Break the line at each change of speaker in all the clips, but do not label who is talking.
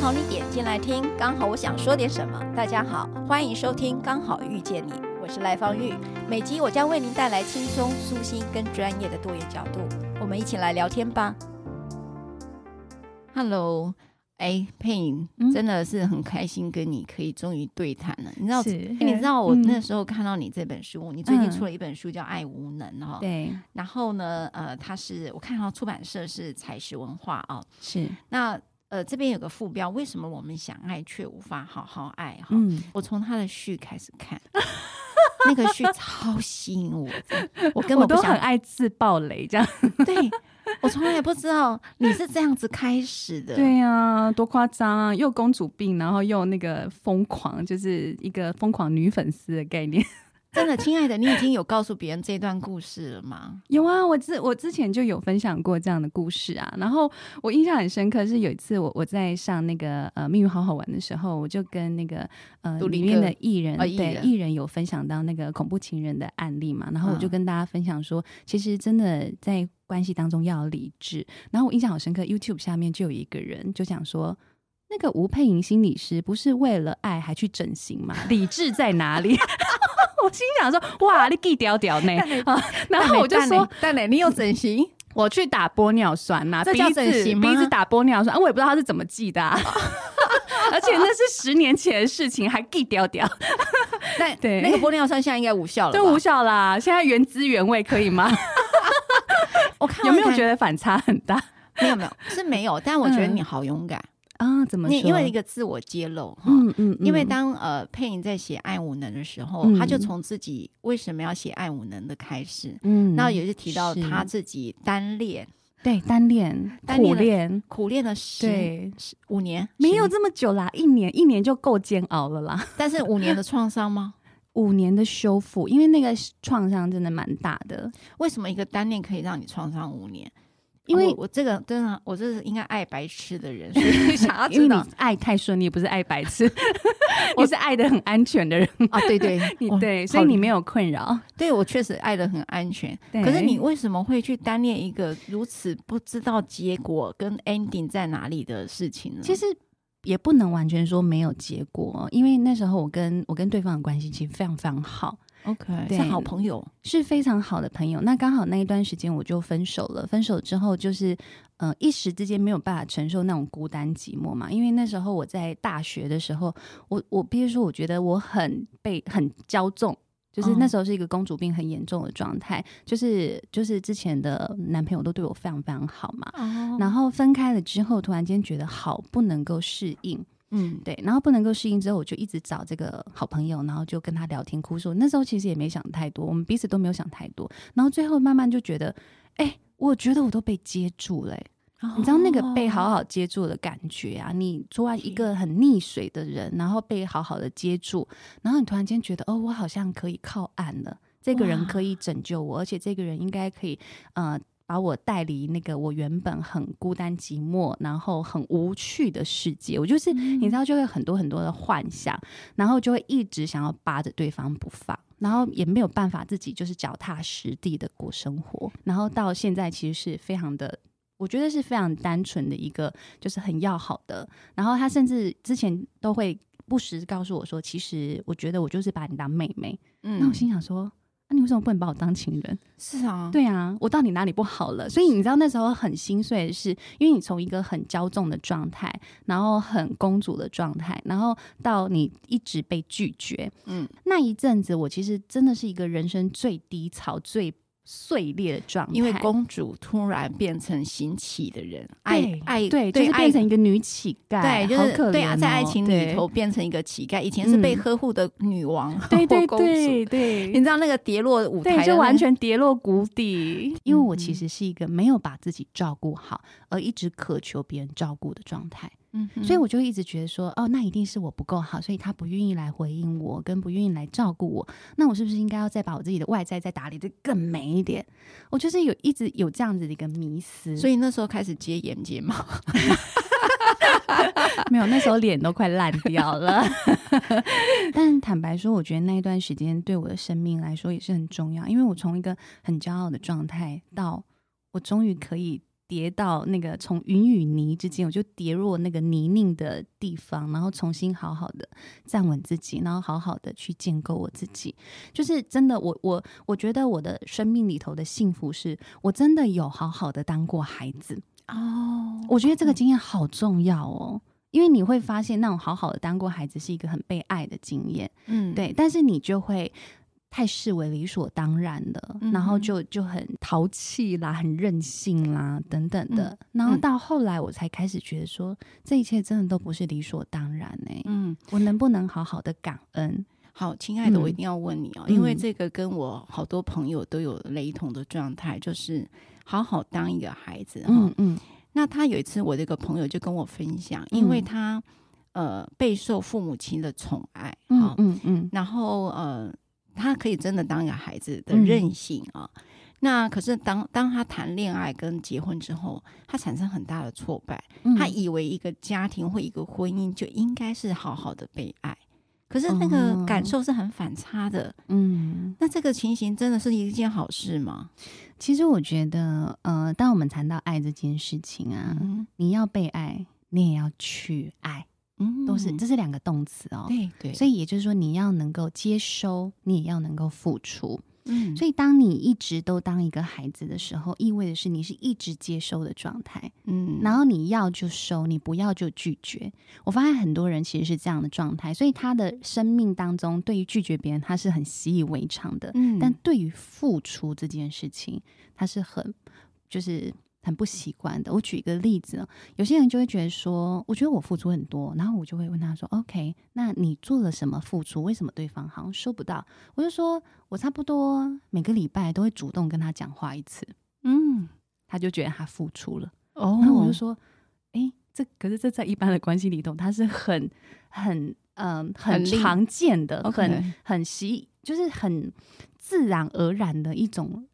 刚好你点进来听，刚好我想说点什么。大家好，欢迎收听《刚好遇见你》，我是赖芳玉。每集我将为您带来轻松、舒心跟专业的多元角度，我们一起来聊天吧。Hello。哎，佩颖、嗯、真的是很开心跟你可以终于对谈了。你知道，是你知道我那时候看到你这本书，嗯、你最近出了一本书叫《爱无能》哈。对。然后呢，呃，它是我看到出版社是采石文化哦。是。那呃，这边有个副标，为什么我们想爱却无法好好爱？哈。嗯。我从他的序开始看，那个序超吸引我，我根本不想，我都很爱自爆雷这样。对。我从来也不知道你是这样子开始的，
对呀、啊，多夸张啊！又公主病，然后又那个疯狂，就是一个疯狂女粉丝的概念。
真的，亲爱的，你已经有告诉别人这段故事了吗？
有啊，我之我之前就有分享过这样的故事啊。然后我印象很深刻，是有一次我我在上那个呃《命运好好玩》的时候，我就跟那个呃里面的艺人、哦、对艺人有分享到那个恐怖情人的案例嘛。然后我就跟大家分享说，嗯、其实真的在关系当中要理智。然后我印象好深刻，YouTube 下面就有一个人就讲说，那个吴佩莹心理师不是为了爱还去整形吗？理智在哪里？我心想说：“哇，你记屌屌呢？”然后我就说：“
蛋磊，你有整形？
我去打玻尿酸呐，
这叫整形吗？
鼻子打玻尿酸，我也不知道他是怎么记的，而且那是十年前的事情，还记屌屌。
那对那个玻尿酸现在应该无效了，
都无效啦。现在原汁原味可以吗？我看有没有觉得反差很大？
没有没有是没有，但我觉得你好勇敢。”
啊，怎么说？
因为一个自我揭露哈，嗯嗯，因为当呃佩莹在写《爱无能》的时候，他就从自己为什么要写《爱无能》的开始，嗯，那也是提到他自己单恋，
对，单恋，苦恋，
苦恋了十五年，
没有这么久啦，一年一年就够煎熬了啦。
但是五年的创伤吗？
五年的修复，因为那个创伤真的蛮大的。
为什么一个单恋可以让你创伤五年？因为我这个真的，我这是应该爱白痴的人，所以想要 知道，你
爱太顺利，不是爱白痴，我是爱的很安全的人
啊。对对，
你对，所以你没有困扰。
对，我确实爱的很安全。可是你为什么会去单恋一个如此不知道结果跟 ending 在哪里的事情呢？
其实也不能完全说没有结果，因为那时候我跟我跟对方的关系其实非常非常好。
OK，对是好朋友，
是非常好的朋友。那刚好那一段时间我就分手了。分手之后，就是呃一时之间没有办法承受那种孤单寂寞嘛。因为那时候我在大学的时候，我我必须说，我觉得我很被很骄纵，就是那时候是一个公主病很严重的状态。Oh. 就是就是之前的男朋友都对我非常非常好嘛。Oh. 然后分开了之后，突然间觉得好不能够适应。嗯，对，然后不能够适应之后，我就一直找这个好朋友，然后就跟他聊天哭诉。那时候其实也没想太多，我们彼此都没有想太多。然后最后慢慢就觉得，哎，我觉得我都被接住了。哦、你知道那个被好好接住的感觉啊？你作为一个很溺水的人，然后被好好的接住，然后你突然间觉得，哦，我好像可以靠岸了。这个人可以拯救我，而且这个人应该可以，呃。把我带离那个我原本很孤单寂寞，然后很无趣的世界。我就是、嗯、你知道，就会很多很多的幻想，然后就会一直想要扒着对方不放，然后也没有办法自己就是脚踏实地的过生活。然后到现在其实是非常的，我觉得是非常单纯的一个，就是很要好的。然后他甚至之前都会不时告诉我说，其实我觉得我就是把你当妹妹。嗯，那我心想说。那、啊、你为什么不能把我当情人？
是啊，
对啊，我到底哪里不好了？所以你知道那时候很心碎的是，因为你从一个很骄纵的状态，然后很公主的状态，然后到你一直被拒绝，嗯，那一阵子我其实真的是一个人生最低潮、最碎裂的状态，
因为公主突然变成行乞的人，爱爱
对，就是变成一个女乞丐，
对，就是对啊，在爱情里头变成一个乞丐。以前是被呵护的女王，
对对对对，
你知道那个跌落舞台，
就完全跌落谷底。因为我其实是一个没有把自己照顾好，而一直渴求别人照顾的状态。嗯，所以我就一直觉得说，哦，那一定是我不够好，所以他不愿意来回应我，跟不愿意来照顾我。那我是不是应该要再把我自己的外在再打理的更美一点？我就是有一直有这样子的一个迷思，
所以那时候开始接眼睫毛，
没有，那时候脸都快烂掉了。但坦白说，我觉得那一段时间对我的生命来说也是很重要，因为我从一个很骄傲的状态到我终于可以。跌到那个从云与泥之间，我就跌入那个泥泞的地方，然后重新好好的站稳自己，然后好好的去建构我自己。就是真的，我我我觉得我的生命里头的幸福是，我真的有好好的当过孩子哦。我觉得这个经验好重要哦，因为你会发现那种好好的当过孩子是一个很被爱的经验，嗯，对。但是你就会。太视为理所当然的，嗯、然后就就很淘气啦，很任性啦，等等的。嗯、然后到后来，我才开始觉得说，嗯、这一切真的都不是理所当然呢、欸。嗯，我能不能好好的感恩？
好，亲爱的，我一定要问你哦，嗯、因为这个跟我好多朋友都有雷同的状态，就是好好当一个孩子。嗯嗯。那他有一次，我这个朋友就跟我分享，因为他呃备受父母亲的宠爱，嗯嗯嗯，然后呃。他可以真的当一个孩子的任性啊，嗯、那可是当当他谈恋爱跟结婚之后，他产生很大的挫败。嗯、他以为一个家庭或一个婚姻就应该是好好的被爱，可是那个感受是很反差的。嗯，那这个情形真的是一件好事吗？
其实我觉得，呃，当我们谈到爱这件事情啊，嗯、你要被爱，你也要去爱。嗯，都是，这是两个动词哦。
对对，
所以也就是说，你要能够接收，你也要能够付出。嗯，所以当你一直都当一个孩子的时候，意味的是你是一直接收的状态。嗯，然后你要就收，你不要就拒绝。我发现很多人其实是这样的状态，所以他的生命当中，对于拒绝别人，他是很习以为常的。嗯，但对于付出这件事情，他是很就是。很不习惯的。我举一个例子，有些人就会觉得说，我觉得我付出很多，然后我就会问他说：“OK，那你做了什么付出？为什么对方好像收不到？”我就说：“我差不多每个礼拜都会主动跟他讲话一次。”嗯，他就觉得他付出了。哦，然后我就说：“哎，这可是这在一般的关系里头，他是很很嗯很常见的，很很，很习，就是很自然而然的一种。”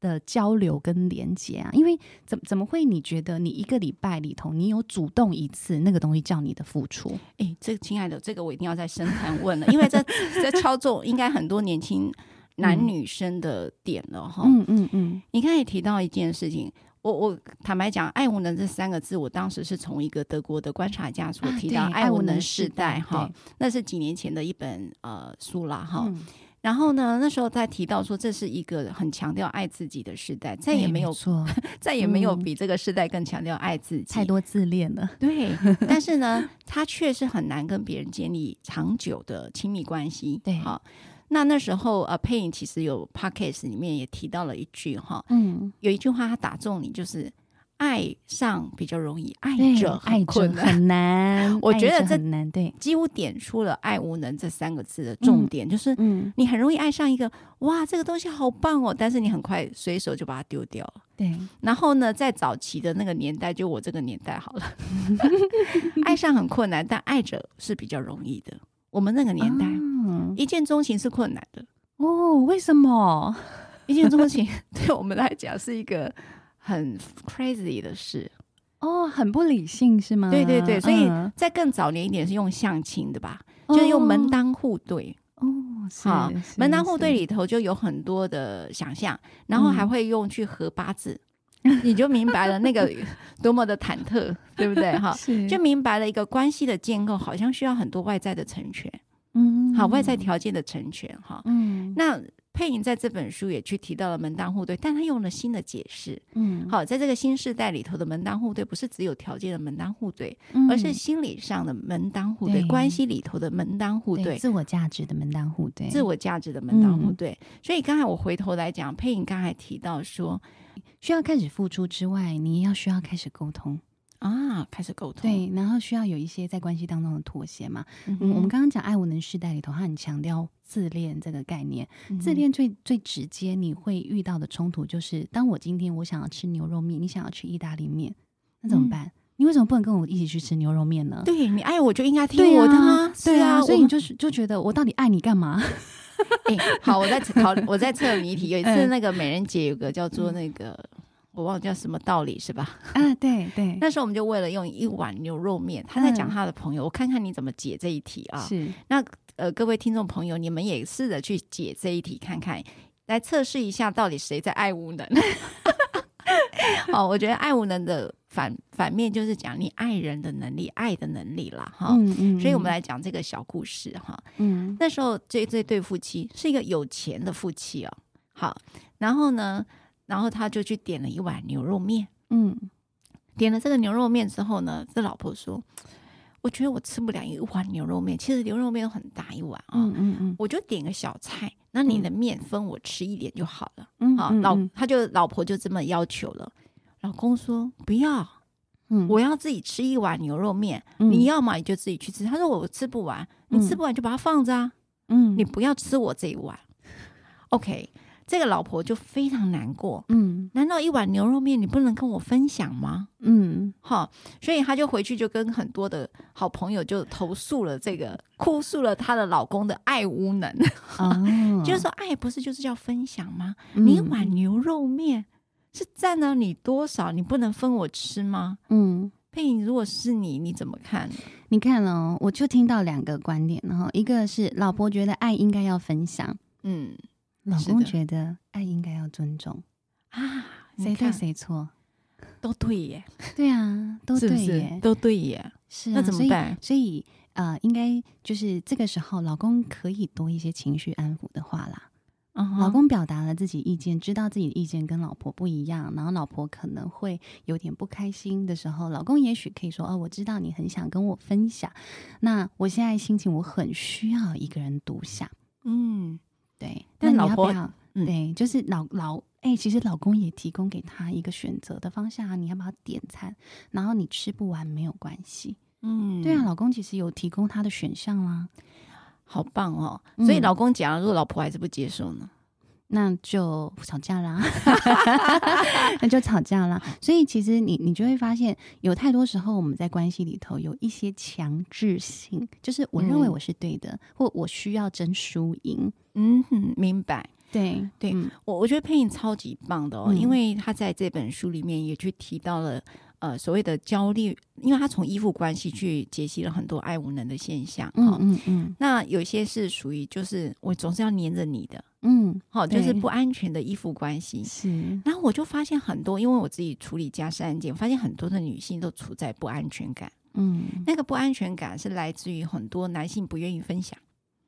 的交流跟连接啊，因为怎怎么会？你觉得你一个礼拜里头，你有主动一次，那个东西叫你的付出？
哎、欸，这个亲爱的，这个我一定要再深谈问了，因为这这 操作应该很多年轻男女生的点了哈。嗯嗯嗯，你刚才也提到一件事情，我我坦白讲，“爱无能”这三个字，我当时是从一个德国的观察家所提到，“啊、爱无能世代”哈，那是几年前的一本呃书啦哈。嗯然后呢，那时候在提到说，这是一个很强调爱自己的时代，再也没有错，再也没有比这个时代更强调爱自己，
太多自恋了。
对，但是呢，他确实很难跟别人建立长久的亲密关系。对，好，那那时候呃，佩影其实有 podcast 里面也提到了一句哈，嗯，有一句话他打中你，就是。爱上比较容易，爱着爱困难，
很难。
我觉得这难，对，几乎点出了“爱无能”这三个字的重点，嗯、就是，嗯，你很容易爱上一个，哇，这个东西好棒哦，但是你很快随手就把它丢掉了。对，然后呢，在早期的那个年代，就我这个年代好了，爱上很困难，但爱着是比较容易的。我们那个年代，嗯、一见钟情是困难的
哦。为什么？
一见钟情对我们来讲是一个。很 crazy 的事。
哦，很不理性是吗？
对对对，所以在更早年一点是用相亲的吧，嗯、就是用门当户对哦，好，门当户对里头就有很多的想象，然后还会用去合八字，嗯、你就明白了那个 多么的忐忑，对不对？哈，就。明白了一个关系的建构好像需要很多外在的成全，嗯，好，外在条件的成全哈，嗯，那。佩颖在这本书也去提到了门当户对，但他用了新的解释。嗯，好，在这个新时代里头的门当户对，不是只有条件的门当户对，嗯、而是心理上的门当户对，对关系里头的门当户对，对，
自我价值的门当户对，
自我价值的门当户对。嗯、所以刚才我回头来讲，佩颖刚才提到说，
需要开始付出之外，你要需要开始沟通。
啊，开始沟通，
对，然后需要有一些在关系当中的妥协嘛。嗯，嗯，我们刚刚讲爱无能世代里头，他很强调自恋这个概念。嗯、自恋最最直接，你会遇到的冲突就是，当我今天我想要吃牛肉面，你想要吃意大利面，那怎么办？嗯、你为什么不能跟我一起去吃牛肉面呢？
对，你爱我就应该听我的吗？
对啊，所以你就是就觉得我到底爱你干嘛？
哎、欸，好，我在考，我在测谜题。有一次那个美人节有个叫做那个。嗯我忘了叫什么道理是吧？
啊，对对，
那时候我们就为了用一碗牛肉面，他在讲他的朋友，嗯、我看看你怎么解这一题啊？是，那呃，各位听众朋友，你们也试着去解这一题看看，来测试一下到底谁在爱无能。哦，我觉得爱无能的反反面就是讲你爱人的能力，爱的能力啦。哈。嗯嗯，所以我们来讲这个小故事哈。嗯，那时候这这对夫妻是一个有钱的夫妻哦。好，然后呢？然后他就去点了一碗牛肉面，嗯，点了这个牛肉面之后呢，这老婆说：“我觉得我吃不了一碗牛肉面，其实牛肉面都很大一碗啊，嗯嗯嗯，我就点个小菜，那你的面分我吃一点就好了，嗯，好，老他就老婆就这么要求了，老公说不要，嗯，我要自己吃一碗牛肉面，你要嘛你就自己去吃，他说我吃不完，你吃不完就把它放着啊，嗯，你不要吃我这一碗，OK。”这个老婆就非常难过，嗯，难道一碗牛肉面你不能跟我分享吗？嗯，好，所以她就回去就跟很多的好朋友就投诉了这个，哭诉了她的老公的爱无能，哦、就是说爱不是就是要分享吗？嗯、你一碗牛肉面是占了你多少？你不能分我吃吗？嗯，佩影，如果是你，你怎么看？
你看哦，我就听到两个观点，然后一个是老婆觉得爱应该要分享，嗯。老公觉得爱应该要尊重啊，谁对谁错
都对耶，
对啊，都对耶，
是是都对耶，
是、啊、
那怎么办？
所以，所以呃，应该就是这个时候，老公可以多一些情绪安抚的话啦。Uh 老公表达了自己意见，知道自己的意见跟老婆不一样，然后老婆可能会有点不开心的时候，老公也许可以说：“哦，我知道你很想跟我分享，那我现在心情我很需要一个人独享。”嗯。对，但老婆要，嗯、对，就是老老哎、欸，其实老公也提供给他一个选择的方向啊，你要不要点餐？然后你吃不完没有关系，嗯，对啊，老公其实有提供他的选项啦，
好棒哦。所以老公讲，如果老婆还是不接受呢？
那就吵架啦，那就吵架啦。所以其实你你就会发现，有太多时候我们在关系里头有一些强制性，就是我认为我是对的，嗯、或我需要争输赢。
嗯哼，明白。
对对，
嗯、我我觉得佩影超级棒的哦，嗯、因为他在这本书里面也去提到了。呃，所谓的焦虑，因为他从依附关系去解析了很多爱无能的现象，嗯嗯嗯。那有些是属于就是我总是要黏着你的，嗯，好，就是不安全的依附关系。是。然后我就发现很多，因为我自己处理家事案件，我发现很多的女性都处在不安全感。嗯，那个不安全感是来自于很多男性不愿意分享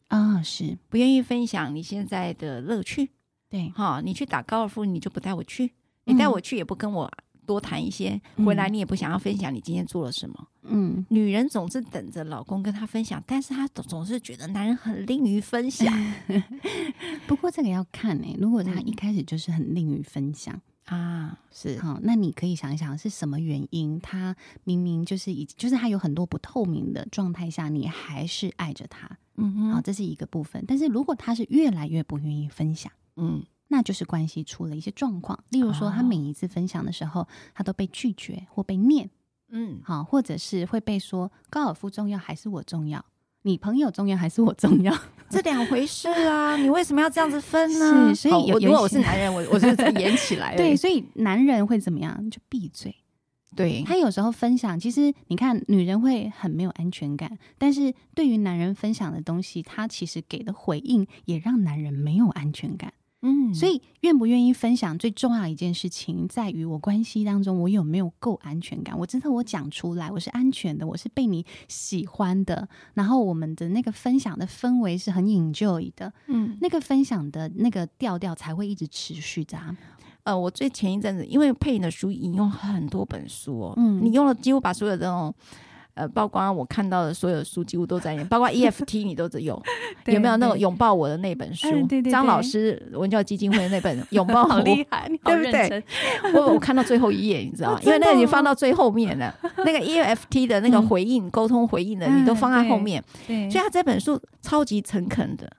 啊，是
不愿意分享你现在的乐趣。
对，
哈，你去打高尔夫，你就不带我去，你带我去也不跟我。多谈一些，回来你也不想要分享你今天做了什么。嗯，女人总是等着老公跟她分享，但是她总总是觉得男人很吝于分享。
不过这个要看呢、欸，如果他一开始就是很吝于分享、嗯、啊，是好，那你可以想一想是什么原因？他明明就是已，就是他有很多不透明的状态下，你还是爱着他。嗯哼，好，这是一个部分。但是如果他是越来越不愿意分享，嗯。那就是关系出了一些状况，例如说，他每一次分享的时候，他都被拒绝或被念，嗯，好，或者是会被说高尔夫重要还是我重要，你朋友重要还是我重要，
这两回事啊，你为什么要这样子分呢？
是，所以有，
如果我是男人，我我是在演起来，
对，所以男人会怎么样？就闭嘴。对，他有时候分享，其实你看，女人会很没有安全感，但是对于男人分享的东西，他其实给的回应也让男人没有安全感。嗯，所以愿不愿意分享最重要的一件事情，在于我关系当中我有没有够安全感。我知道我讲出来，我是安全的，我是被你喜欢的。然后我们的那个分享的氛围是很 enjoy 的，嗯，那个分享的那个调调才会一直持续着。
呃，我最前一阵子，因为配音的书引用很多本书哦，嗯，你用了几乎把所有的这种。呃，包括我看到的所有书几乎都在念，包括 EFT 你都有，有没有那种拥抱我的那本书？对对对，张老师文教基金会的那本 拥抱我，
好厉害，
对不对？我我看到最后一页，你知道吗？因为那个你放到最后面了，那个 EFT 的那个回应、沟通回应的，你都放在后面。对，所以他这本书超级诚恳的，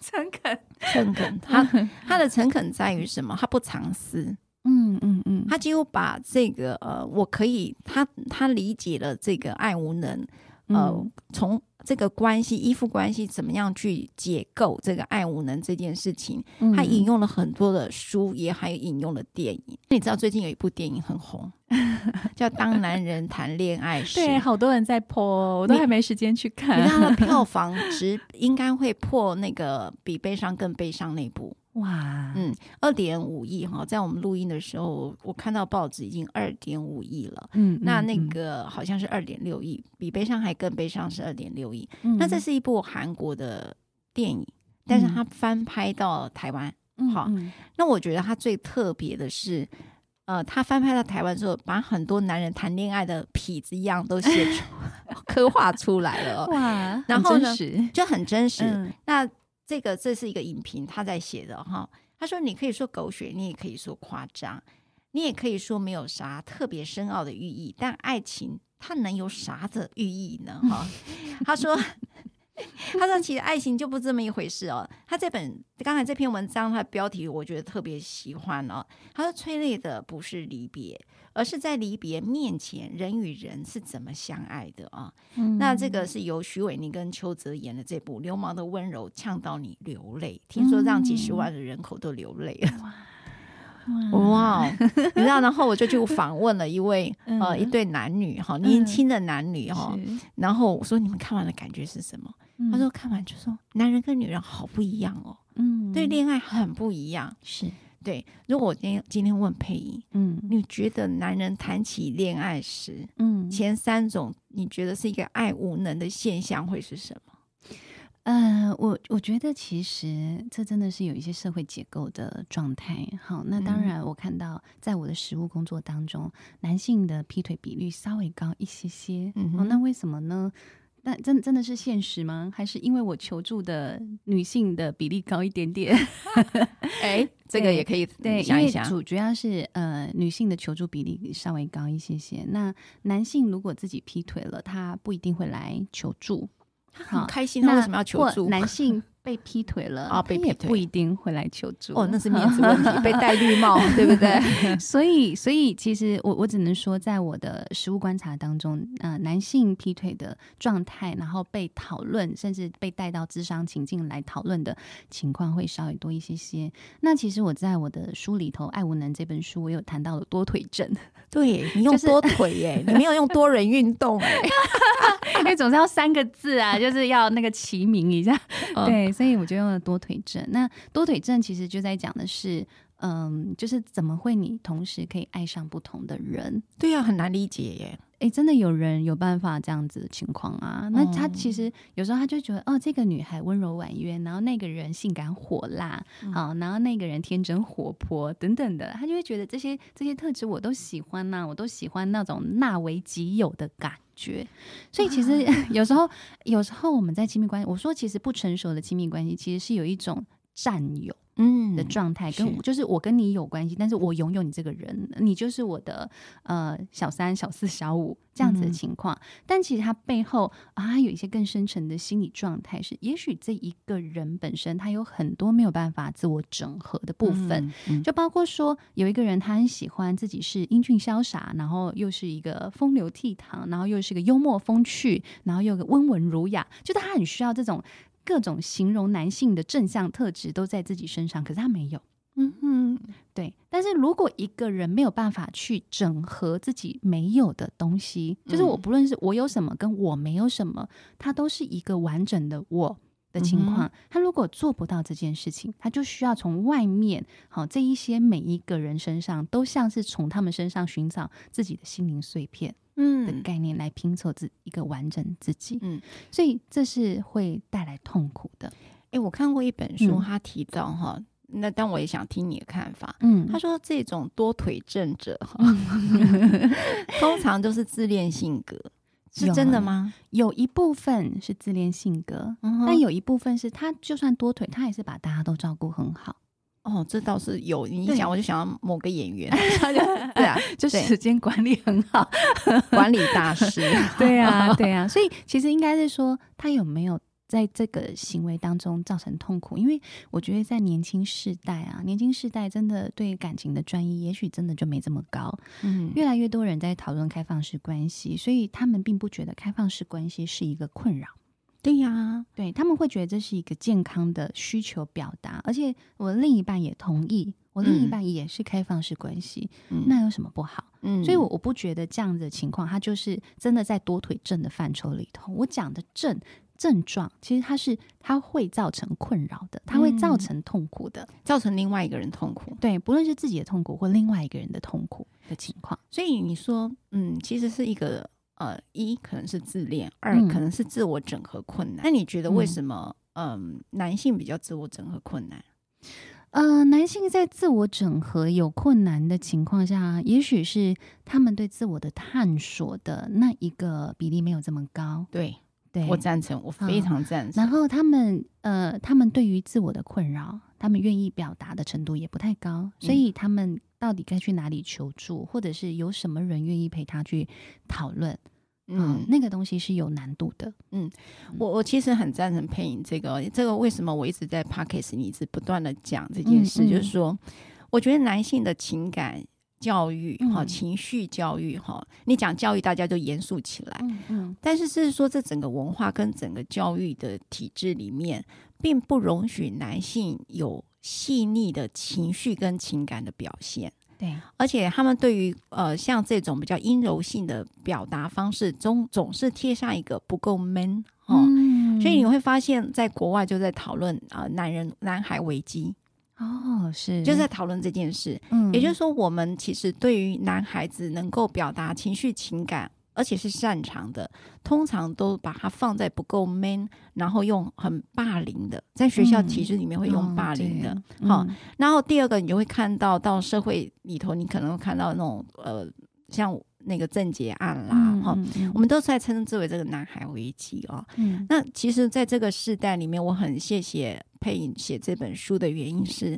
诚恳，
诚恳。他他的诚恳在于什么？他不藏私。嗯嗯嗯，他几乎把这个呃，我可以，他他理解了这个爱无能，呃，从这个关系依附关系怎么样去解构这个爱无能这件事情，他引用了很多的书，也还有引用了电影。你知道最近有一部电影很红，叫《当男人谈恋爱时》，
对，好多人在破，我都还没时间去看。
你看他的票 房值应该会破那个比悲伤更悲伤那部。
哇，
嗯，二点五亿哈，在我们录音的时候，我看到报纸已经二点五亿了。嗯，那那个好像是二点六亿，比悲伤还更悲伤是二点六亿。嗯，那这是一部韩国的电影，但是它翻拍到台湾。嗯，好，那我觉得它最特别的是，呃，它翻拍到台湾之后，把很多男人谈恋爱的痞子样都写出、刻画出来了。哇，然后呢，就很真实。嗯、那这个这是一个影评，他在写的哈。他说：“你可以说狗血，你也可以说夸张，你也可以说没有啥特别深奥的寓意。但爱情它能有啥的寓意呢？哈。”他说。他说：“其实爱情就不这么一回事哦。”他这本刚才这篇文章，他的标题我觉得特别喜欢哦。他说：“催泪的不是离别，而是在离别面前，人与人是怎么相爱的啊？”嗯、那这个是由徐伟宁跟邱泽演的这部《流氓的温柔》，呛到你流泪。听说让几十万的人口都流泪了。嗯哇，你知道，然后我就去访问了一位 呃一对男女哈，年轻的男女哈，然后我说，你们看完的感觉是什么？他说看完就说男人跟女人好不一样哦，嗯，对恋爱很不一样，是对。如果我今天今天问佩仪，嗯，你觉得男人谈起恋爱时，嗯，前三种你觉得是一个爱无能的现象会是什么？
呃，我我觉得其实这真的是有一些社会结构的状态。好，那当然我看到在我的实务工作当中，嗯、男性的劈腿比率稍微高一些些。嗯、哦，那为什么呢？那真真的是现实吗？还是因为我求助的女性的比例高一点点？
哎，这个也可以对想一想。
主主要是呃女性的求助比例稍微高一些些。那男性如果自己劈腿了，他不一定会来求助。
他很开心，他为什么要求助？
男性被劈腿了啊，被劈腿不一定会来求助
哦，那是面子问题，被戴绿帽，对不对？
所以，所以其实我我只能说，在我的实务观察当中，呃，男性劈腿的状态，然后被讨论，甚至被带到智商情境来讨论的情况会稍微多一些些。那其实我在我的书里头，《爱无能》这本书，我有谈到了多腿症。
对，你用多腿耶，就是、你没有用多人运动哎。
因为总是要三个字啊，就是要那个齐名一下，对，所以我就用了多腿症。那多腿症其实就在讲的是，嗯，就是怎么会你同时可以爱上不同的人？
对呀，很难理解耶。
哎，真的有人有办法这样子的情况啊？那他其实有时候他就觉得，哦，这个女孩温柔婉约，然后那个人性感火辣，好，然后那个人天真活泼等等的，他就会觉得这些这些特质我都喜欢呐，我都喜欢那种纳为己有的感觉。所以其实有时候，有时候我们在亲密关系，我说其实不成熟的亲密关系，其实是有一种占有。嗯的状态跟就是我跟你有关系，但是我拥有你这个人，你就是我的呃小三、小四、小五这样子的情况。但其实他背后啊有一些更深层的心理状态，是也许这一个人本身他有很多没有办法自我整合的部分，就包括说有一个人他很喜欢自己是英俊潇洒，然后又是一个风流倜傥，然后又是个幽默风趣，然后又个温文儒雅，就他很需要这种。各种形容男性的正向特质都在自己身上，可是他没有。嗯哼，对。但是如果一个人没有办法去整合自己没有的东西，就是我不论是我有什么跟我没有什么，它都是一个完整的我。的情况，他如果做不到这件事情，他就需要从外面，好这一些每一个人身上，都像是从他们身上寻找自己的心灵碎片，嗯的概念来拼凑自一个完整自己，嗯，所以这是会带来痛苦的。
诶、欸，我看过一本书，他提到哈，嗯、那但我也想听你的看法，嗯，他说这种多腿症者哈，嗯、通常都是自恋性格。是真的吗？
有，一部分是自恋性格，嗯、但有一部分是他就算多腿，他也是把大家都照顾很好。
哦，这倒是有。你一讲，我就想到某个演员，
对，对啊，就是时间管理很好，
管理大师。
对啊，对啊。所以其实应该是说，他有没有？在这个行为当中造成痛苦，因为我觉得在年轻世代啊，年轻世代真的对感情的专一，也许真的就没这么高。嗯，越来越多人在讨论开放式关系，所以他们并不觉得开放式关系是一个困扰。
对呀，
对，他们会觉得这是一个健康的需求表达，而且我的另一半也同意，我另一半也是开放式关系，嗯，那有什么不好？嗯，所以我我不觉得这样的情况，他就是真的在多腿症的范畴里头。我讲的症。症状其实它是它会造成困扰的，它会造成痛苦的，
嗯、造成另外一个人痛苦。
对，不论是自己的痛苦或另外一个人的痛苦的情况。
所以你说，嗯，其实是一个呃，一可能是自恋，二可能是自我整合困难。那、嗯、你觉得为什么嗯、呃，男性比较自我整合困难？
呃，男性在自我整合有困难的情况下，也许是他们对自我的探索的那一个比例没有这么高。
对。对，我赞成，我非常赞成。
然后他们呃，他们对于自我的困扰，他们愿意表达的程度也不太高，所以他们到底该去哪里求助，或者是有什么人愿意陪他去讨论？嗯，嗯，那个东西是有难度的。
嗯，我我其实很赞成配音这个，这个为什么我一直在 Podcast 里一直不断的讲这件事，嗯嗯，就是说，我觉得男性的情感。教育哈，情绪教育哈，你讲教育，大家就严肃起来。嗯嗯，但是是说，这整个文化跟整个教育的体制里面，并不容许男性有细腻的情绪跟情感的表现。
对，
而且他们对于呃像这种比较阴柔性的表达方式，总总是贴上一个不够 man 哦。嗯，所以你会发现在国外就在讨论啊，男人男孩危机。
哦，是，
就在讨论这件事。嗯，也就是说，我们其实对于男孩子能够表达情绪、情感，而且是擅长的，通常都把它放在不够 man，然后用很霸凌的，在学校体制里面会用霸凌的。好、嗯哦，然后第二个，你就会看到到社会里头，你可能会看到那种呃，像那个郑捷案啦，哈、嗯嗯哦，我们都在称之为这个男孩危机哦。嗯，那其实，在这个时代里面，我很谢谢。佩影写这本书的原因是，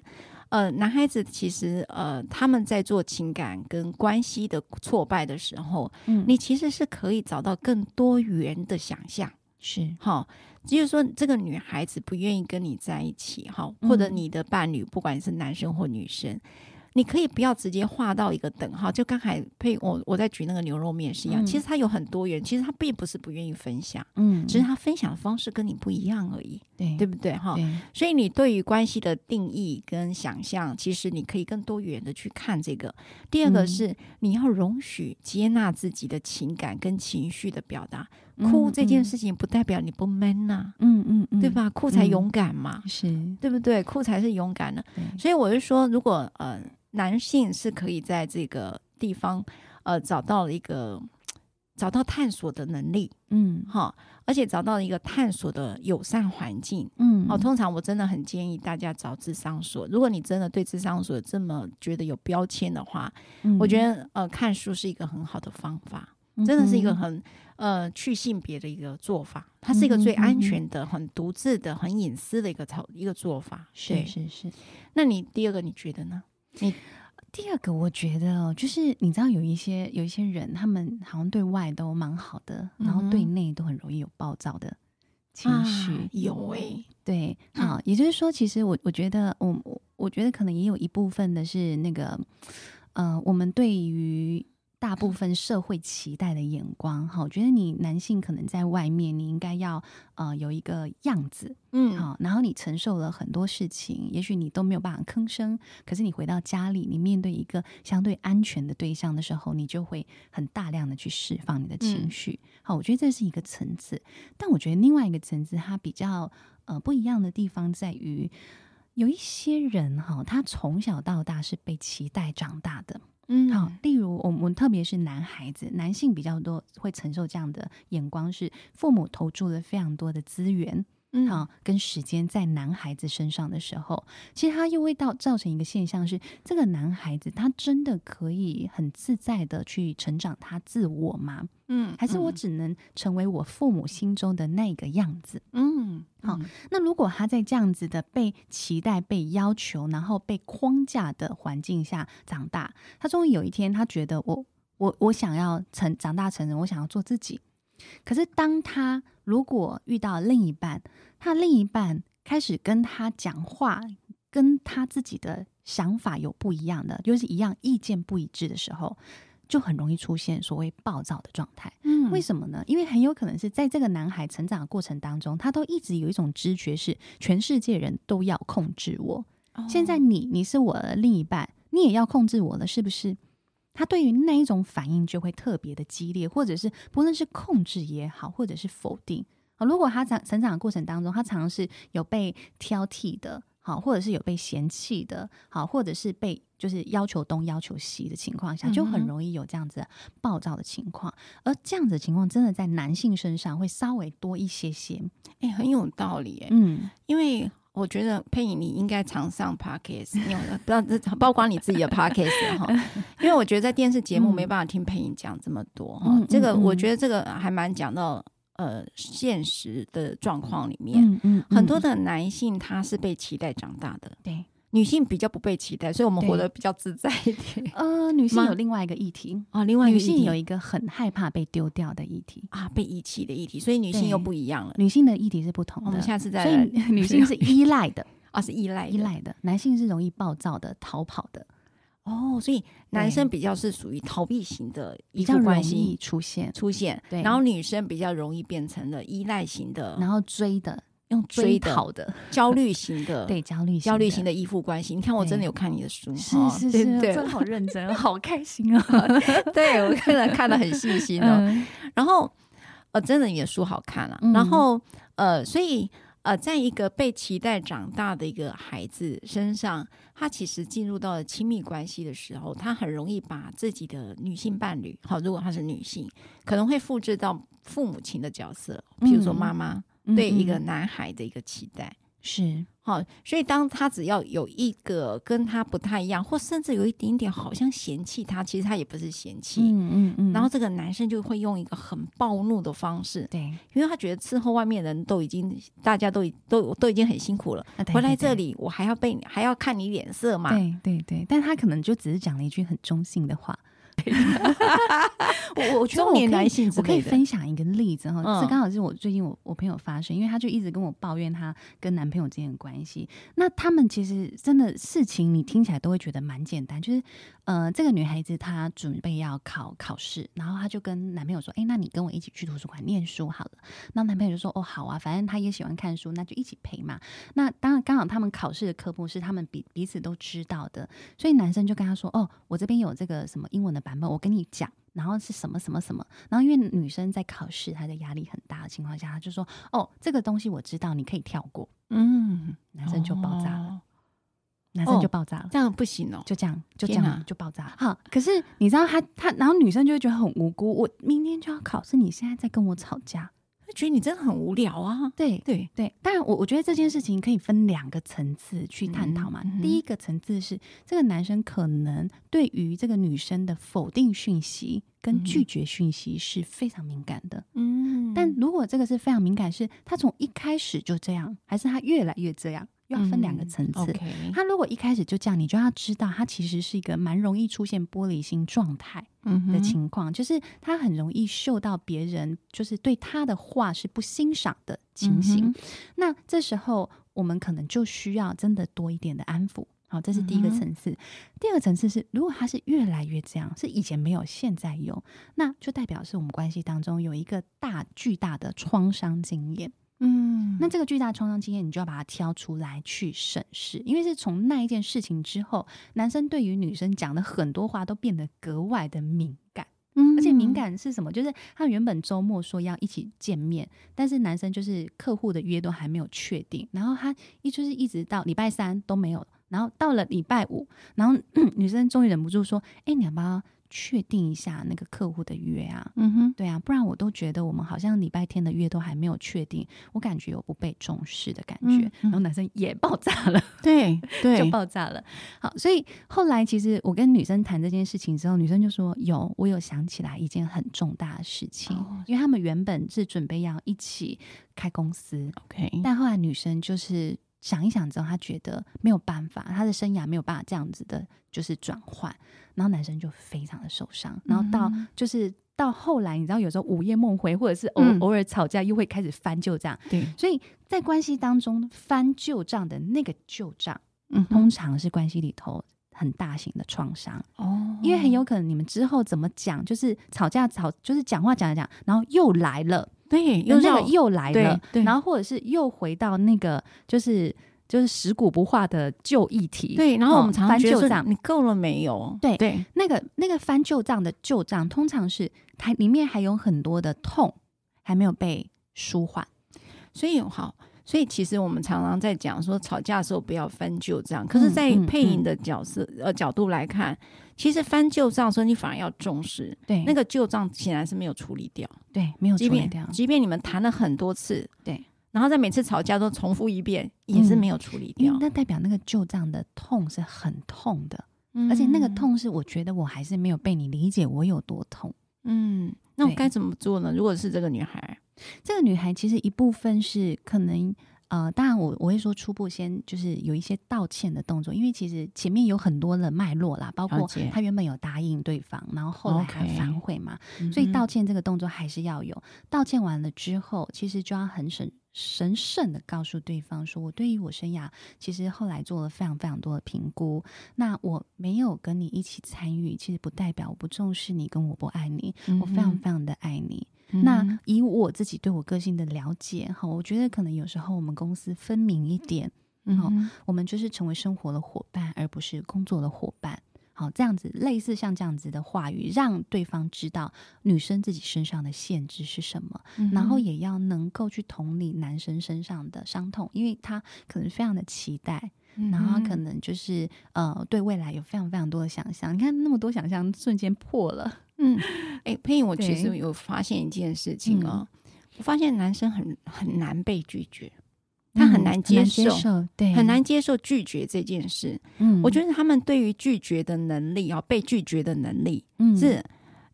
呃，男孩子其实呃，他们在做情感跟关系的挫败的时候，嗯，你其实是可以找到更多元的想象，
是
哈，就是说这个女孩子不愿意跟你在一起，哈，或者你的伴侣，不管是男生或女生。你可以不要直接画到一个等号，就刚才配我我在举那个牛肉面是一样，嗯、其实它有很多元，其实他并不是不愿意分享，嗯，只是他分享的方式跟你不一样而已，对，对不对哈？所以你对于关系的定义跟想象，其实你可以更多元的去看这个。第二个是、嗯、你要容许接纳自己的情感跟情绪的表达，哭这件事情不代表你不 man 呐、啊，嗯嗯嗯，对吧？哭才勇敢嘛，
嗯、是
对不对？哭才是勇敢的，所以我就说，如果呃。男性是可以在这个地方，呃，找到了一个找到探索的能力，嗯，哈，而且找到一个探索的友善环境，嗯，哦，通常我真的很建议大家找智商所。如果你真的对智商所这么觉得有标签的话，嗯，我觉得呃，看书是一个很好的方法，真的是一个很呃去性别的一个做法，它是一个最安全的、很独自的、很隐私的一个操一个做法。
是是是，
那你第二个你觉得呢？你
第二个，我觉得哦，就是你知道有一些有一些人，他们好像对外都蛮好的，嗯、然后对内都很容易有暴躁的情绪。
啊、有诶、欸，
对，好，嗯、也就是说，其实我我觉得，我我我觉得可能也有一部分的是那个，呃，我们对于。大部分社会期待的眼光，哈，我觉得你男性可能在外面，你应该要呃有一个样子，嗯，好，然后你承受了很多事情，也许你都没有办法吭声，可是你回到家里，你面对一个相对安全的对象的时候，你就会很大量的去释放你的情绪，嗯、好，我觉得这是一个层次，但我觉得另外一个层次，它比较呃不一样的地方在于，有一些人哈，他从小到大是被期待长大的。嗯，好，例如我们特别是男孩子，男性比较多会承受这样的眼光，是父母投注了非常多的资源。嗯，好，跟时间在男孩子身上的时候，其实他又会到造成一个现象是，这个男孩子他真的可以很自在的去成长他自我吗？嗯，还是我只能成为我父母心中的那个样子？嗯，好，那如果他在这样子的被期待、被要求，然后被框架的环境下长大，他终于有一天，他觉得我我我想要成长大成人，我想要做自己。可是，当他如果遇到另一半，他另一半开始跟他讲话，跟他自己的想法有不一样的，就是一样意见不一致的时候，就很容易出现所谓暴躁的状态。嗯，为什么呢？因为很有可能是在这个男孩成长的过程当中，他都一直有一种知觉，是全世界人都要控制我。哦，现在你你是我的另一半，你也要控制我了，是不是？他对于那一种反应就会特别的激烈，或者是不论是控制也好，或者是否定啊。如果他长成长的过程当中，他常常是有被挑剔的，好，或者是有被嫌弃的，好，或者是被就是要求东要求西的情况下，就很容易有这样子暴躁的情况。而这样子的情况，真的在男性身上会稍微多一些些。
哎，很有道理哎，嗯，因为。我觉得佩颖，你应该常上 podcast，因为不知道这包括你自己的 podcast 哈，因为我觉得在电视节目没办法听佩颖讲这么多哈。嗯、这个我觉得这个还蛮讲到呃现实的状况里面，嗯嗯嗯、很多的男性他是被期待长大的，对。女性比较不被期待，所以我们活得比较自在一点。
呃，女性有另外一个议题
啊，另外一个议题，
女性有一个很害怕被丢掉的议题
啊，被遗弃的议题，所以女性又不一样了。
女性的议题是不同的。
我们下次再来。
所以 女性是依赖的
啊，是依赖
依赖的。男性是容易暴躁的、逃跑的。
哦，所以男生比较是属于逃避型的依附关系
出现
出现，对。然后女生比较容易变成了依赖型的，
然后追的。
用追讨的 焦虑型的，
对焦虑
焦虑型的依附关系。你看，我真的有看你的书，
是是是，真的好认真，好开心啊！
对我看了看的很细心哦。然后呃，真的你的书好看了。然后呃，所以呃，在一个被期待长大的一个孩子身上，他其实进入到了亲密关系的时候，他很容易把自己的女性伴侣，好，如果他是女性，可能会复制到父母亲的角色，比如说妈妈。对一个男孩的一个期待、嗯、
是。
好，所以当他只要有一个跟他不太一样，或甚至有一点点好像嫌弃他，其实他也不是嫌弃，嗯嗯嗯，然后这个男生就会用一个很暴怒的方式，对，因为他觉得伺候外面人都已经，大家都都都已经很辛苦了，回来这里我还要被还要看你脸色嘛，
对对对，但他可能就只是讲了一句很中性的话。我我觉得我可以，我可以分享一个例子哈，嗯、这刚好是我最近我我朋友发生，因为他就一直跟我抱怨他跟男朋友之间的关系。那他们其实真的事情你听起来都会觉得蛮简单，就是呃，这个女孩子她准备要考考试，然后她就跟男朋友说：“哎，那你跟我一起去图书馆念书好了。”那男朋友就说：“哦，好啊，反正他也喜欢看书，那就一起陪嘛。”那当然刚好他们考试的科目是他们彼彼此都知道的，所以男生就跟他说：“哦，我这边有这个什么英文的版本，我跟你讲。”然后是什么什么什么，然后因为女生在考试，她的压力很大的情况下，她就说：“哦，这个东西我知道，你可以跳过。”嗯，男生就爆炸了，哦、男生就爆炸了，
这样不行哦，
就这样，就这样就爆炸了。好，可是你知道他他，然后女生就会觉得很无辜，我明天就要考试，你现在在跟我吵架。
觉得你真的很无聊啊！
对对对，当然我我觉得这件事情可以分两个层次去探讨嘛。嗯嗯、第一个层次是这个男生可能对于这个女生的否定讯息跟拒绝讯息是非常敏感的。嗯，但如果这个是非常敏感，是他从一开始就这样，还是他越来越这样？要分两个层次。嗯 okay、他如果一开始就这样，你就要知道，他其实是一个蛮容易出现玻璃心状态的情况，嗯、就是他很容易嗅到别人就是对他的话是不欣赏的情形。嗯、那这时候我们可能就需要真的多一点的安抚。好，这是第一个层次。嗯、第二个层次是，如果他是越来越这样，是以前没有，现在有，那就代表是我们关系当中有一个大巨大的创伤经验。嗯，那这个巨大创伤经验，你就要把它挑出来去审视，因为是从那一件事情之后，男生对于女生讲的很多话都变得格外的敏感。嗯，而且敏感是什么？就是他原本周末说要一起见面，但是男生就是客户的约都还没有确定，然后他一就是一直到礼拜三都没有，然后到了礼拜五，然后 女生终于忍不住说：“哎、欸，你要不要？”确定一下那个客户的约啊，嗯哼，对啊，不然我都觉得我们好像礼拜天的约都还没有确定，我感觉有不被重视的感觉，嗯、然后男生也爆炸了，
对对，
就爆炸了。好，所以后来其实我跟女生谈这件事情之后，女生就说有，我有想起来一件很重大的事情，哦、因为他们原本是准备要一起开公司，OK，但后来女生就是。想一想之后，他觉得没有办法，他的生涯没有办法这样子的，就是转换。然后男生就非常的受伤。然后到就是到后来，你知道，有时候午夜梦回，或者是偶偶尔吵架，又会开始翻旧账。对，所以在关系当中翻旧账的那个旧账，嗯，通常是关系里头很大型的创伤哦，因为很有可能你们之后怎么讲，就是吵架吵，就是讲话讲讲，然后又来了。对，又那个又来了，然后或者是又回到那个就是就是食古不化的旧议题。
对，然后我们常常觉得翻旧账，你够了没有？
对对，那个那个翻旧账的旧账，通常是它里面还有很多的痛还没有被舒缓，
所以好。所以其实我们常常在讲说，吵架的时候不要翻旧账。可是，在配音的角色、嗯嗯、呃角度来看，其实翻旧账的时候，你反而要重视。对，那个旧账显然是没有处理掉。
对，没有处理掉。
即便你们谈了很多次，对，然后在每次吵架都重复一遍，也是没有处理掉。
嗯、那代表那个旧账的痛是很痛的，嗯、而且那个痛是我觉得我还是没有被你理解我有多痛。
嗯，那我该怎么做呢？如果是这个女孩？
这个女孩其实一部分是可能，呃，当然我我会说初步先就是有一些道歉的动作，因为其实前面有很多的脉络啦，包括她原本有答应对方，然后后来还反悔嘛，Okay. 所以道歉这个动作还是要有。道歉完了之后，其实就要很神神圣的告诉对方说，我对于我生涯其实后来做了非常非常多的评估，那我没有跟你一起参与，其实不代表我不重视你，跟我不爱你，我非常非常的爱你。那以我自己对我个性的了解，哈，我觉得可能有时候我们公司分明一点，嗯哼，我们就是成为生活的伙伴，而不是工作的伙伴，好，这样子类似像这样子的话语，让对方知道女生自己身上的限制是什么，嗯、然后也要能够去同理男生身上的伤痛，因为他可能非常的期待。然后可能就是呃，对未来有非常非常多的想象。你看那么多想象，瞬间破了。嗯，
哎，佩影，我其实有发现一件事情哦，嗯、我发现男生很很难被拒绝，他很难接受，嗯、接受，对，很难接受拒绝这件事。嗯，我觉得他们对于拒绝的能力啊，被拒绝的能力，嗯，是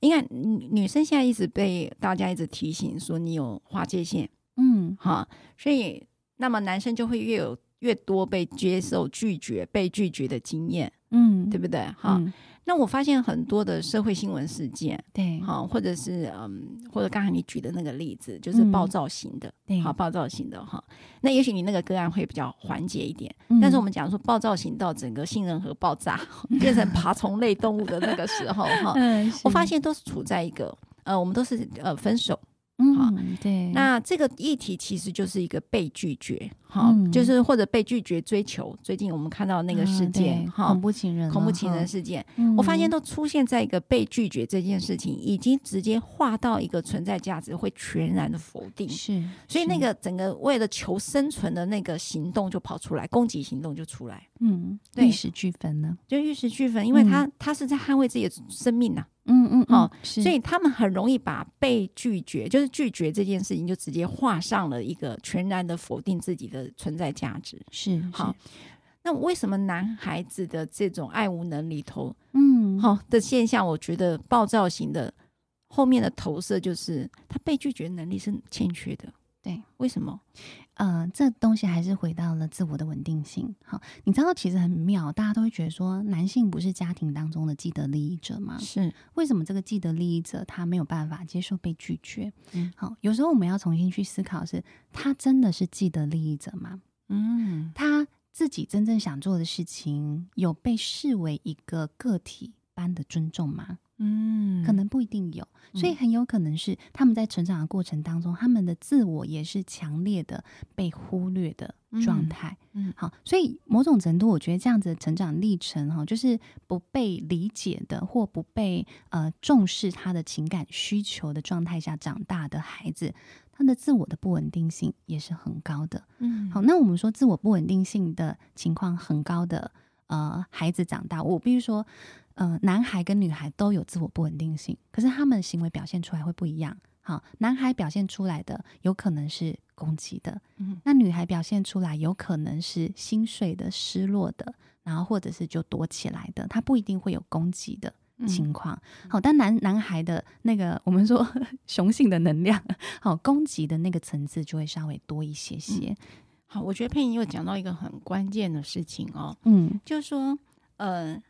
应该女生现在一直被大家一直提醒说你有划界线，嗯，好，所以那么男生就会越有。越多被接受拒绝、被拒绝的经验，嗯，对不对？哈、嗯，那我发现很多的社会新闻事件，对，好，或者是嗯，或者刚才你举的那个例子，就是暴躁型的，对、嗯，好，暴躁型的哈。那也许你那个个案会比较缓解一点，嗯、但是我们讲说暴躁型到整个杏仁核爆炸，变成爬虫类动物的那个时候，哈，嗯，我发现都是处在一个呃，我们都是呃分手。好，对，那这个议题其实就是一个被拒绝，好，就是或者被拒绝追求。最近我们看到那个事件，哈，
恐怖情人，
恐怖情人事件，我发现都出现在一个被拒绝这件事情，已经直接划到一个存在价值会全然的否定，是，所以那个整个为了求生存的那个行动就跑出来，攻击行动就出来，
嗯，玉石俱焚呢，
就玉石俱焚，因为他他是在捍卫自己的生命呐。嗯嗯，好、嗯，哦所以他们很容易把被拒绝，就是拒绝这件事情，就直接画上了一个全然的否定自己的存在价值。是，好，那为什么男孩子的这种爱无能里头，嗯，好的现象，我觉得暴躁型的后面的投射就是他被拒绝能力是欠缺的。对，为什么？
呃，这东西还是回到了自我的稳定性。好，你知道其实很妙，大家都会觉得说，男性不是家庭当中的既得利益者吗？是，为什么这个既得利益者他没有办法接受被拒绝？嗯，好，有时候我们要重新去思考是，是他真的是既得利益者吗？嗯，他自己真正想做的事情有被视为一个个体般的尊重吗？嗯，可能不一定有，所以很有可能是他们在成长的过程当中，他们的自我也是强烈的被忽略的状态。嗯，好，所以某种程度，我觉得这样子的成长历程哈，就是不被理解的或不被呃重视他的情感需求的状态下长大的孩子，他的自我的不稳定性也是很高的。嗯，好，那我们说自我不稳定性的情况很高的呃孩子长大，我必须说。呃，男孩跟女孩都有自我不稳定性，可是他们的行为表现出来会不一样。好，男孩表现出来的有可能是攻击的，嗯，那女孩表现出来有可能是心碎的、失落的，然后或者是就躲起来的，他不一定会有攻击的情况。嗯、好，但男男孩的那个我们说 雄性的能量，好，攻击的那个层次就会稍微多一些些。
嗯、好，我觉得佩妮又讲到一个很关键的事情哦，嗯，就是说，呃。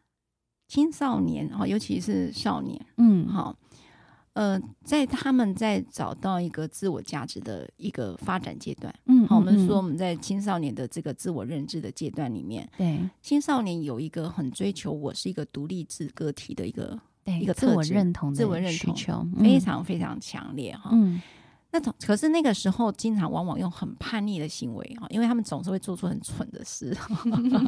青少年哈，尤其是少年，嗯，好，呃，在他们在找到一个自我价值的一个发展阶段，嗯，好，我们说我们在青少年的这个自我认知的阶段里面，对，青少年有一个很追求我是一个独立自个体的一个对一个
自我认同的
自我认同需求非常非常强烈哈，嗯。那可是那个时候，经常往往用很叛逆的行为啊，因为他们总是会做出很蠢的事。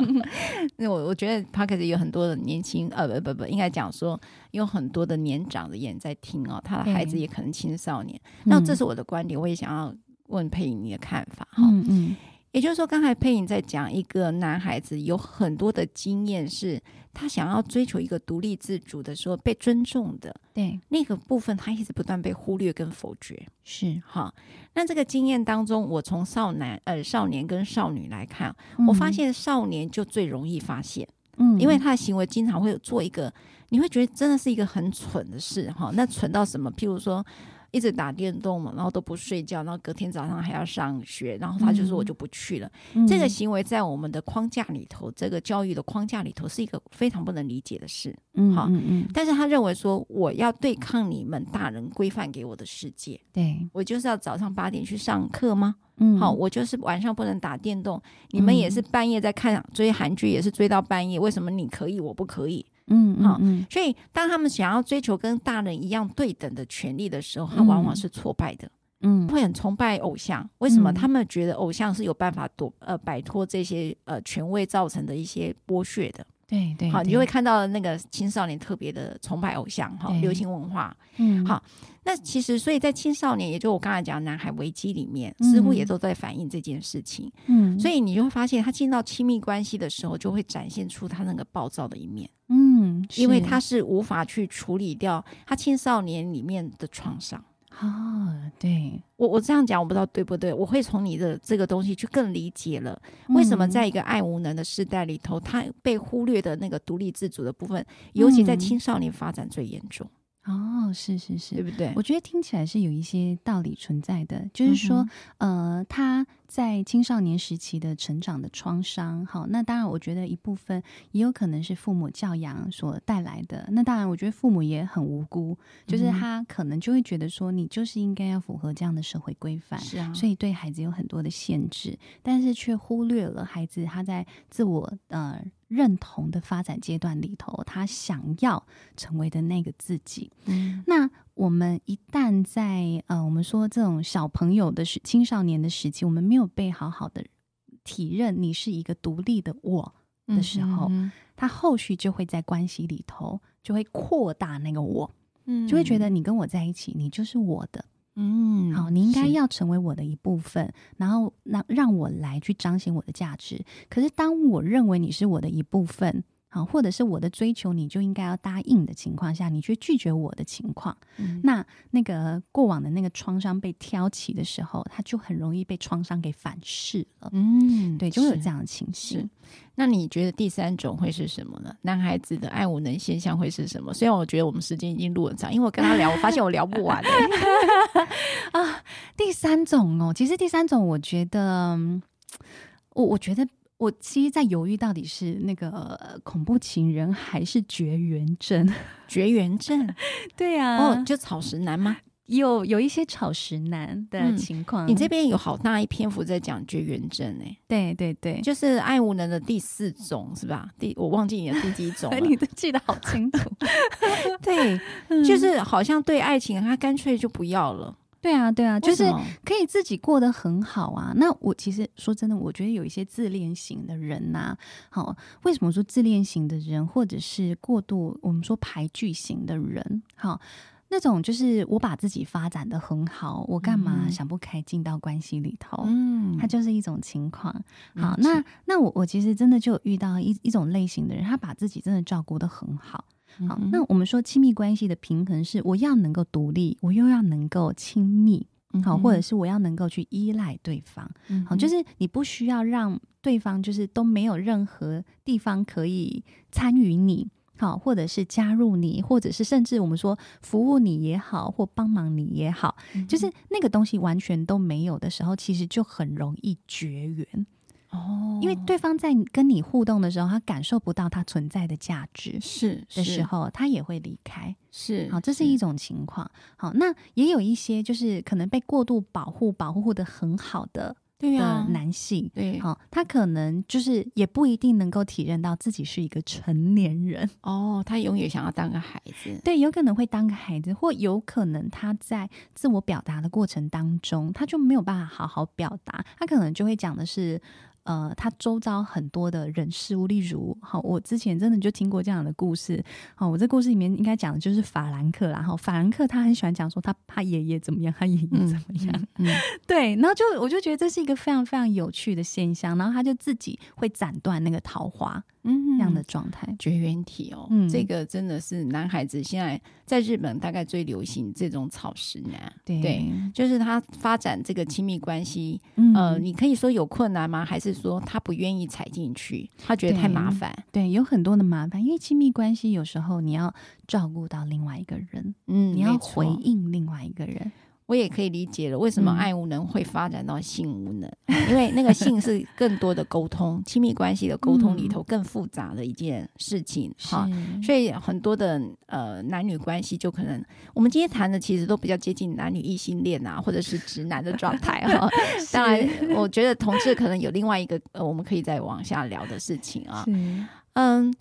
那我我觉得 Podcast 有很多的年轻，呃，不不不，应该讲说有很多的年长的人在听哦，他的孩子也可能青少年。那这是我的观点，我也想要问佩影你的看法哈。嗯嗯。也就是说，刚才佩影在讲一个男孩子有很多的经验，是他想要追求一个独立自主的时候被尊重的，对那个部分，他一直不断被忽略跟否决。是哈，那这个经验当中，我从少男呃少年跟少女来看，嗯、我发现少年就最容易发现，嗯，因为他的行为经常会有做一个，你会觉得真的是一个很蠢的事哈。那蠢到什么？譬如说。一直打电动嘛，然后都不睡觉，然后隔天早上还要上学，然后他就说我就不去了。嗯、这个行为在我们的框架里头，这个教育的框架里头是一个非常不能理解的事。嗯，好，嗯嗯。但是他认为说我要对抗你们大人规范给我的世界，对，我就是要早上八点去上课吗？嗯，好，我就是晚上不能打电动。你们也是半夜在看追韩剧，也是追到半夜，为什么你可以我不可以？嗯，好，嗯所以当他们想要追求跟大人一样对等的权利的时候，他往往是挫败的。嗯，会很崇拜偶像，为什么？他们觉得偶像是有办法躲呃摆脱这些呃权威造成的一些剥削的。对对，好，你就会看到那个青少年特别的崇拜偶像哈，流行文化。嗯，好，那其实所以在青少年，也就我刚才讲男孩危机里面，似乎也都在反映这件事情。嗯，所以你就会发现，他进到亲密关系的时候，就会展现出他那个暴躁的一面。嗯，因为他是无法去处理掉他青少年里面的创伤。
哦，对，
我我这样讲我不知道对不对，我会从你的这个东西去更理解了为什么在一个爱无能的时代里头，他被忽略的那个独立自主的部分，尤其在青少年发展最严重。
哦，是是是，
对不对？
我觉得听起来是有一些道理存在的，就是说，嗯、呃，他在青少年时期的成长的创伤，好，那当然，我觉得一部分也有可能是父母教养所带来的。那当然，我觉得父母也很无辜，就是他可能就会觉得说，你就是应该要符合这样的社会规范，是啊，所以对孩子有很多的限制，但是却忽略了孩子他在自我呃。认同的发展阶段里头，他想要成为的那个自己。嗯，那我们一旦在呃，我们说这种小朋友的时青少年的时期，我们没有被好好的体认你是一个独立的我的时候，嗯、他后续就会在关系里头就会扩大那个我，嗯，就会觉得你跟我在一起，你就是我的。嗯，好，你应该要成为我的一部分，然后让让我来去彰显我的价值。可是当我认为你是我的一部分。好，或者是我的追求，你就应该要答应的情况下，你却拒绝我的情况，嗯、那那个过往的那个创伤被挑起的时候，他就很容易被创伤给反噬了。嗯，对，就会有这样的情绪。
那你觉得第三种会是什么呢？男孩子的爱无能现象会是什么？虽然我觉得我们时间已经录很长，因为我跟他聊，我发现我聊不完。
啊，第三种哦，其实第三种，我觉得，我我觉得。我其实，在犹豫到底是那个恐怖情人还是绝缘症。
绝缘症，
对呀、啊，
哦，就草食男吗？
有有一些草食男的情况。
嗯、你这边有好大一篇幅在讲绝缘症哎，
对对对，
就是爱无能的第四种是吧？第我忘记你的第几种了，
你都记得好清楚。
对，就是好像对爱情他干脆就不要了。
对啊，对啊，就是可以自己过得很好啊。那我其实说真的，我觉得有一些自恋型的人呐、啊，好，为什么说自恋型的人，或者是过度我们说排拒型的人，好，那种就是我把自己发展的很好，我干嘛想不开进到关系里头？嗯，它就是一种情况。好，那那我我其实真的就有遇到一一种类型的人，他把自己真的照顾的很好。好，那我们说亲密关系的平衡是，我要能够独立，我又要能够亲密，好，或者是我要能够去依赖对方，好，就是你不需要让对方就是都没有任何地方可以参与你，好，或者是加入你，或者是甚至我们说服务你也好，或帮忙你也好，就是那个东西完全都没有的时候，其实就很容易绝缘。哦，因为对方在跟你互动的时候，他感受不到他存在的价值，
是
的时候，他也会离开。
是，
好，这是一种情况。好，那也有一些就是可能被过度保护、保护的很好的对啊男性，
对，
好，他可能就是也不一定能够体认到自己是一个成年人。
哦，他永远想要当个孩子，
对，有可能会当个孩子，或有可能他在自我表达的过程当中，他就没有办法好好表达，他可能就会讲的是。呃，他周遭很多的人事物，例如，好，我之前真的就听过这样的故事。好，我这故事里面应该讲的就是法兰克啦。然后法兰克他很喜欢讲说他他爷爷怎么样，他爷爷怎么样。嗯，嗯 对。然后就我就觉得这是一个非常非常有趣的现象。然后他就自己会斩断那个桃花。嗯，这样的状态。
绝缘体哦，嗯，这个真的是男孩子现在在日本大概最流行这种草食男，对，对，就是他发展这个亲密关系，嗯、呃，你可以说有困难吗？还是说他不愿意踩进去，他觉得太麻烦？
对，有很多的麻烦，因为亲密关系有时候你要照顾到另外一个人，嗯，你要回应另外一个人。
我也可以理解了，为什么爱无能会发展到性无能？嗯、因为那个性是更多的沟通，亲密关系的沟通里头更复杂的一件事情哈、嗯。所以很多的呃男女关系就可能，我们今天谈的其实都比较接近男女异性恋啊，或者是直男的状态哈。当然，我觉得同志可能有另外一个呃，我们可以再往下聊的事情啊。嗯。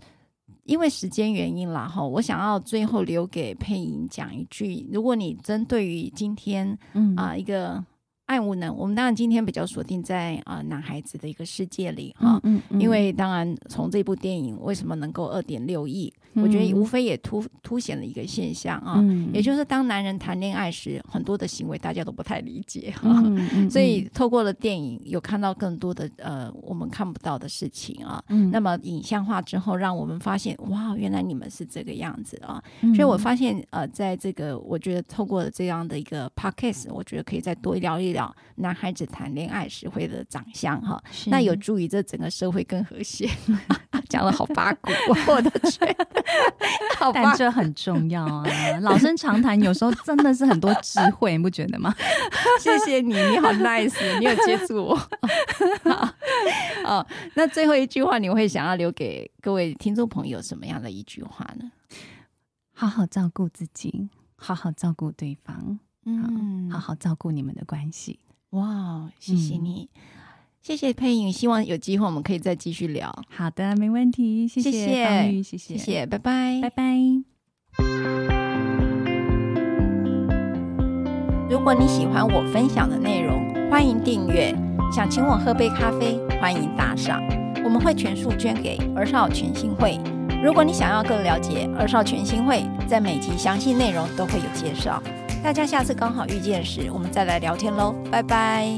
因为时间原因啦，哈，我想要最后留给佩莹讲一句：如果你针对于今天嗯啊、呃、一个。爱无能，我们当然今天比较锁定在啊、呃、男孩子的一个世界里哈、嗯嗯，因为当然从这部电影为什么能够二点六亿，我觉得无非也凸凸显了一个现象啊、嗯，也就是当男人谈恋爱时，很多的行为大家都不太理解哈、嗯嗯，所以透过了电影有看到更多的呃我们看不到的事情啊，嗯、那么影像化之后，让我们发现哇，原来你们是这个样子啊，所以我。发现呃在这个我觉得透过这样的一个 podcast，我觉得可以再多聊一聊。男孩子谈恋爱时会的长相哈，那有。助于这整个社会更和谐。讲的好八股，我
但这很重要啊！老生常谈，有时候真的是很多智慧，你不觉得吗？
谢谢你，你好 nice，你有接住我。好，哦，那最后一句话，你会想要留给各位听众朋友什么样的一句话呢？
好好照顾自己，好好照顾对方。嗯，好好照顾你们的关系。
哇，谢谢你，嗯、谢谢佩影。希望有机会我们可以再继续聊。
好的，没问题。谢谢，谢谢，谢谢，
谢谢，拜拜，
拜拜。
如果你喜欢我分享的内容，欢迎订阅。想请我喝杯咖啡，欢迎打赏，我们会全数捐给儿少全新会。如果你想要更了解儿少全新会，在每集详细内容都会有介绍。大家下次刚好遇见时，我们再来聊天喽，拜拜。